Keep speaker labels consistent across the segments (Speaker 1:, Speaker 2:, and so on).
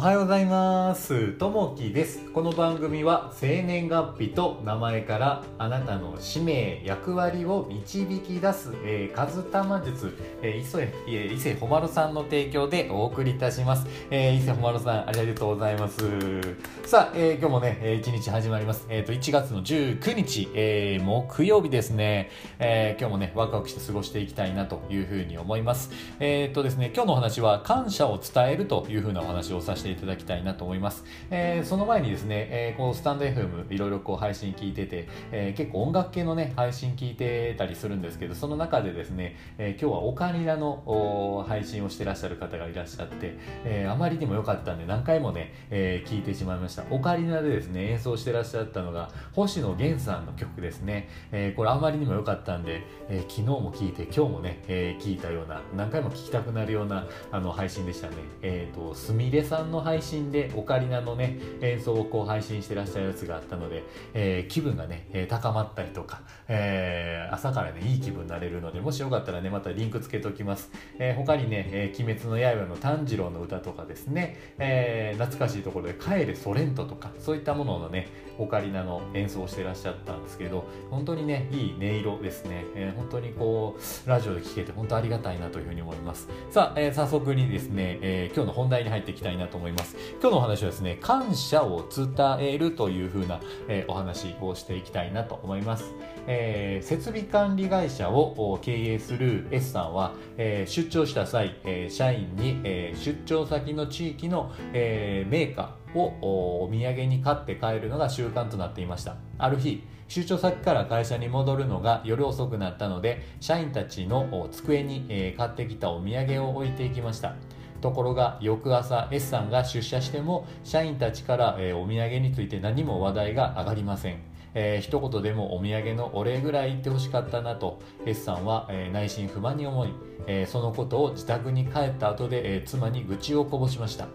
Speaker 1: おはようございます。ともきです。この番組は生年月日と名前からあなたの使命役割を導き出す、えー、カズタマ術、えー、伊勢、え、伊勢ほまろさんの提供でお送りいたします、えー、伊勢ほまろさんありがとうございます。さあ、えー、今日もね、えー、一日始まります。えっ、ー、と1月の19日、えー、木曜日ですね、えー、今日もねワクワクして過ごしていきたいなというふうに思います。えっ、ー、とですね今日のお話は感謝を伝えるというふうなお話をさせてていただきたいなと思います。えー、その前にですね、えー、こうスタンド FM いろいろこう配信聞いてて、えー、結構音楽系のね、配信聞いてたりするんですけど、その中でですね、え今日はオカリナの配信をしてらっしゃる方がいらっしゃって、えあまりにも良かったんで何回もね、え聞いてしまいました。オカリナでですね、演奏してらっしゃったのが星野源さんの曲ですね。えこれあまりにも良かったんで、え昨日も聞いて今日もね、え聞いたような、何回も聞きたくなるようなあの配信でしたね。えっ、と、すみれさんの配信でオカリナのね演奏をこう配信してらっしゃるやつがあったので、えー、気分がね、高まったりとか、えー、朝からねいい気分になれるのでもしよかったらねまたリンクつけときます、えー、他にね、え鬼滅の刃」の炭治郎の歌とかですね、え懐かしいところで「帰れソレント」とかそういったもののねオカリナの演奏をしてらっしゃったんですけど本当にねいい音色ですね、え本当にこうラジオで聴けて本当ありがたいなというふうに思います。さあ、え早速にですね、え今日の本題に入っていきたいなと思います。います。今日のお話はですね感謝を伝えるというふうな、えー、お話をしていきたいなと思います、えー、設備管理会社を経営する S さんは、えー、出張した際、え、社員に、え、出張先の地域の、えー、メーカーをお土産に買って帰るのが習慣となっていました。ある日出張先から会社に戻るのが夜遅くなったので社員たちの机に、え、買ってきたお土産を置いていきました。ところが翌朝 S さんが出社しても社員たちから、えー、お土産について何も話題が上がりません、えー、一言でもお土産のお礼ぐらい言ってほしかったなと S さんは、えー、内心不満に思い、えー、そのことを自宅に帰った後で、えー、妻に愚痴をこぼしました。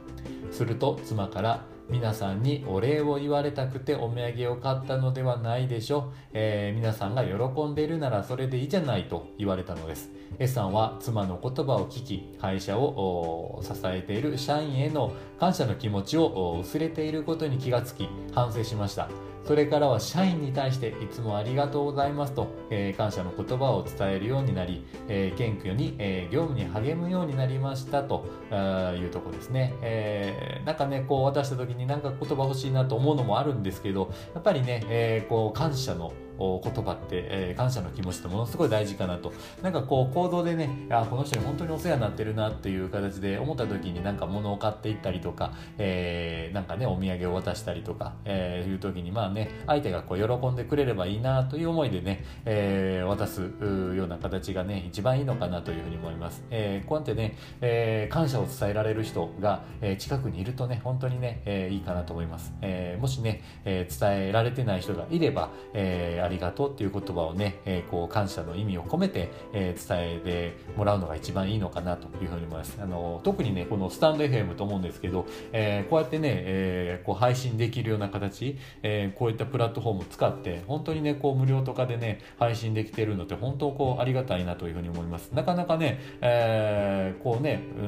Speaker 1: すると妻から皆さんにお礼を言われたくてお土産を買ったのではないでしょう、えー、皆さんが喜んでいるならそれでいいじゃないと言われたのです。S さんは妻の言葉を聞き会社を支えている社員への感謝の気持ちを薄れていることに気がつき反省しました。それからは社員に対していつもありがとうございますと、えー、感謝の言葉を伝えるようになり、えー、謙虚に、えー、業務に励むようになりましたというとこですね、えー、なんかねこう渡した時になんか言葉欲しいなと思うのもあるんですけどやっぱりね、え、こう感謝の言葉って、えー、感謝の気持ちってものすごい大事かなと。なんかこう行動でねあこの人に本当にお世話になってるなっていう形で思った時になんか物を買っていったりとか、えー、なんかねお土産を渡したりとか、えー、いう時にまあね相手がこう喜んでくれればいいなという思いでね、えー、渡すような形がね一番いいのかなというふうに思います、えー、こうやってね、えー、感謝を伝えられる人が、えー、近くにいるとね本当にね、えー、いいかなと思います、えー、もしね、えー、伝えられてない人がいれば、えーありがとうっていう言葉をね、えー、こう感謝の意味を込めて、えー、伝えてもらうのが一番いいのかなというふうに思います。あの特にね、このスタンド FM と思うんですけど、えー、こうやってね、えー、こう配信できるような形、えー、こういったプラットフォームを使って、本当にね、こう無料とかでね、配信できてるのって本当こうありがたいなというふうに思います。なかなかね、えー、こうね、う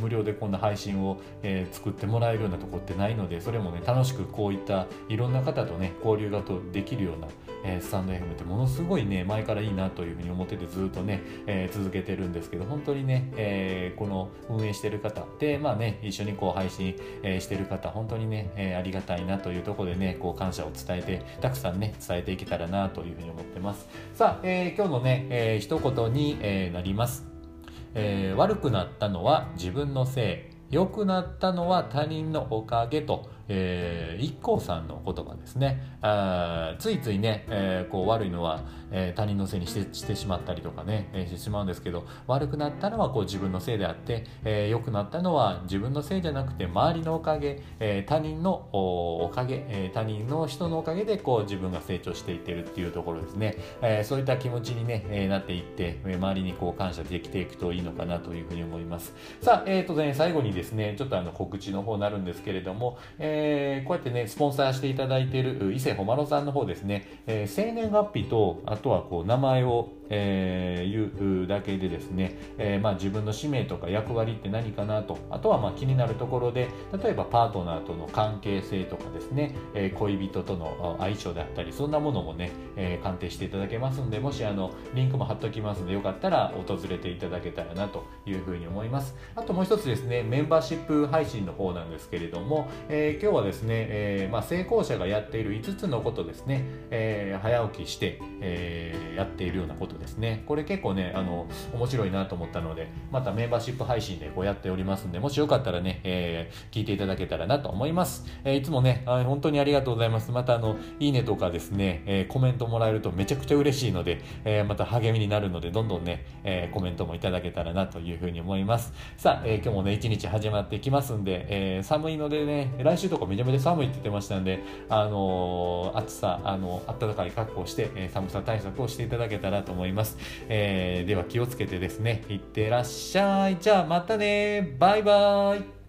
Speaker 1: 無料でこんな配信を、えー、作ってもらえるようなとこってないので、それもね、楽しくこういったいろんな方とね、交流がとできるようなえー、スタンド FM ってものすごいね前からいいなというふうに思っててずっとね、えー、続けてるんですけど本当にね、えー、この運営してる方でまあね一緒にこう配信、え、してる方本当にね、え、ありがたいなというところでねこう感謝を伝えてたくさんね伝えていけたらなというふうに思ってます。さあ、え、今日のね、えー、一言に、え、なります、え、悪くなったのは自分のせい。良くなったのは他人のおかげとえー、一さんの言葉ですね。あついついね、えー、こう悪いのは、えー、他人のせいにしてしてしまったりとかね、えー、してしまうんですけど悪くなったのはこう自分のせいであって、えー、良くなったのは自分のせいじゃなくて周りのおかげ、えー、他人のおかげ、えー、他人の人のおかげでこう自分が成長していってるっていうところですね、えー、そういった気持ちにね、えー、なっていって周りにこう感謝できていくといいのかなというふうに思います。さあ、えーとね、最後にですねちょっとあの告知の方になるんですけれども、えーえー、こうやってね、スポンサーしていただいている伊勢ほまろさんの方ですね、えー、生年月日と、あとはこう名前をえー、いうだけでですね、えー、まあ、自分の使命とか役割って何かなと。あとはまあ気になるところで例えばパートナーとの関係性とかですね、えー、恋人との相性であったりそんなものもね、え鑑定していただけますんでもしあのリンクも貼っときますのでよかったら訪れていただけたらなというふうに思います。あともう一つですねメンバーシップ配信の方なんですけれども、え今日はですね、えまあ、成功者がやっている5つのことですね、え早起きして、えやっているようなことですね。これ結構ねあの面白いなと思ったのでまたメンバーシップ配信でこうやっておりますんでもしよかったらね、えー、聞いていただけたらなと思います、えー、いつもね本当にありがとうございます。またあのいいねとかですね、えー、コメントもらえるとめちゃくちゃ嬉しいので、えまた励みになるのでどんどんね、えコメントもいただけたらなというふうに思います。さあ、え今日もね一日始まってきますんで、え寒いのでね来週とかめちゃめちゃ寒いって言ってましたんであの暑さあの暖かい格好して、え寒さ対策をしていただけたらと思います。思います、えー、では気をつけてですねいってらっしゃい。じゃあまたね。バイバイ。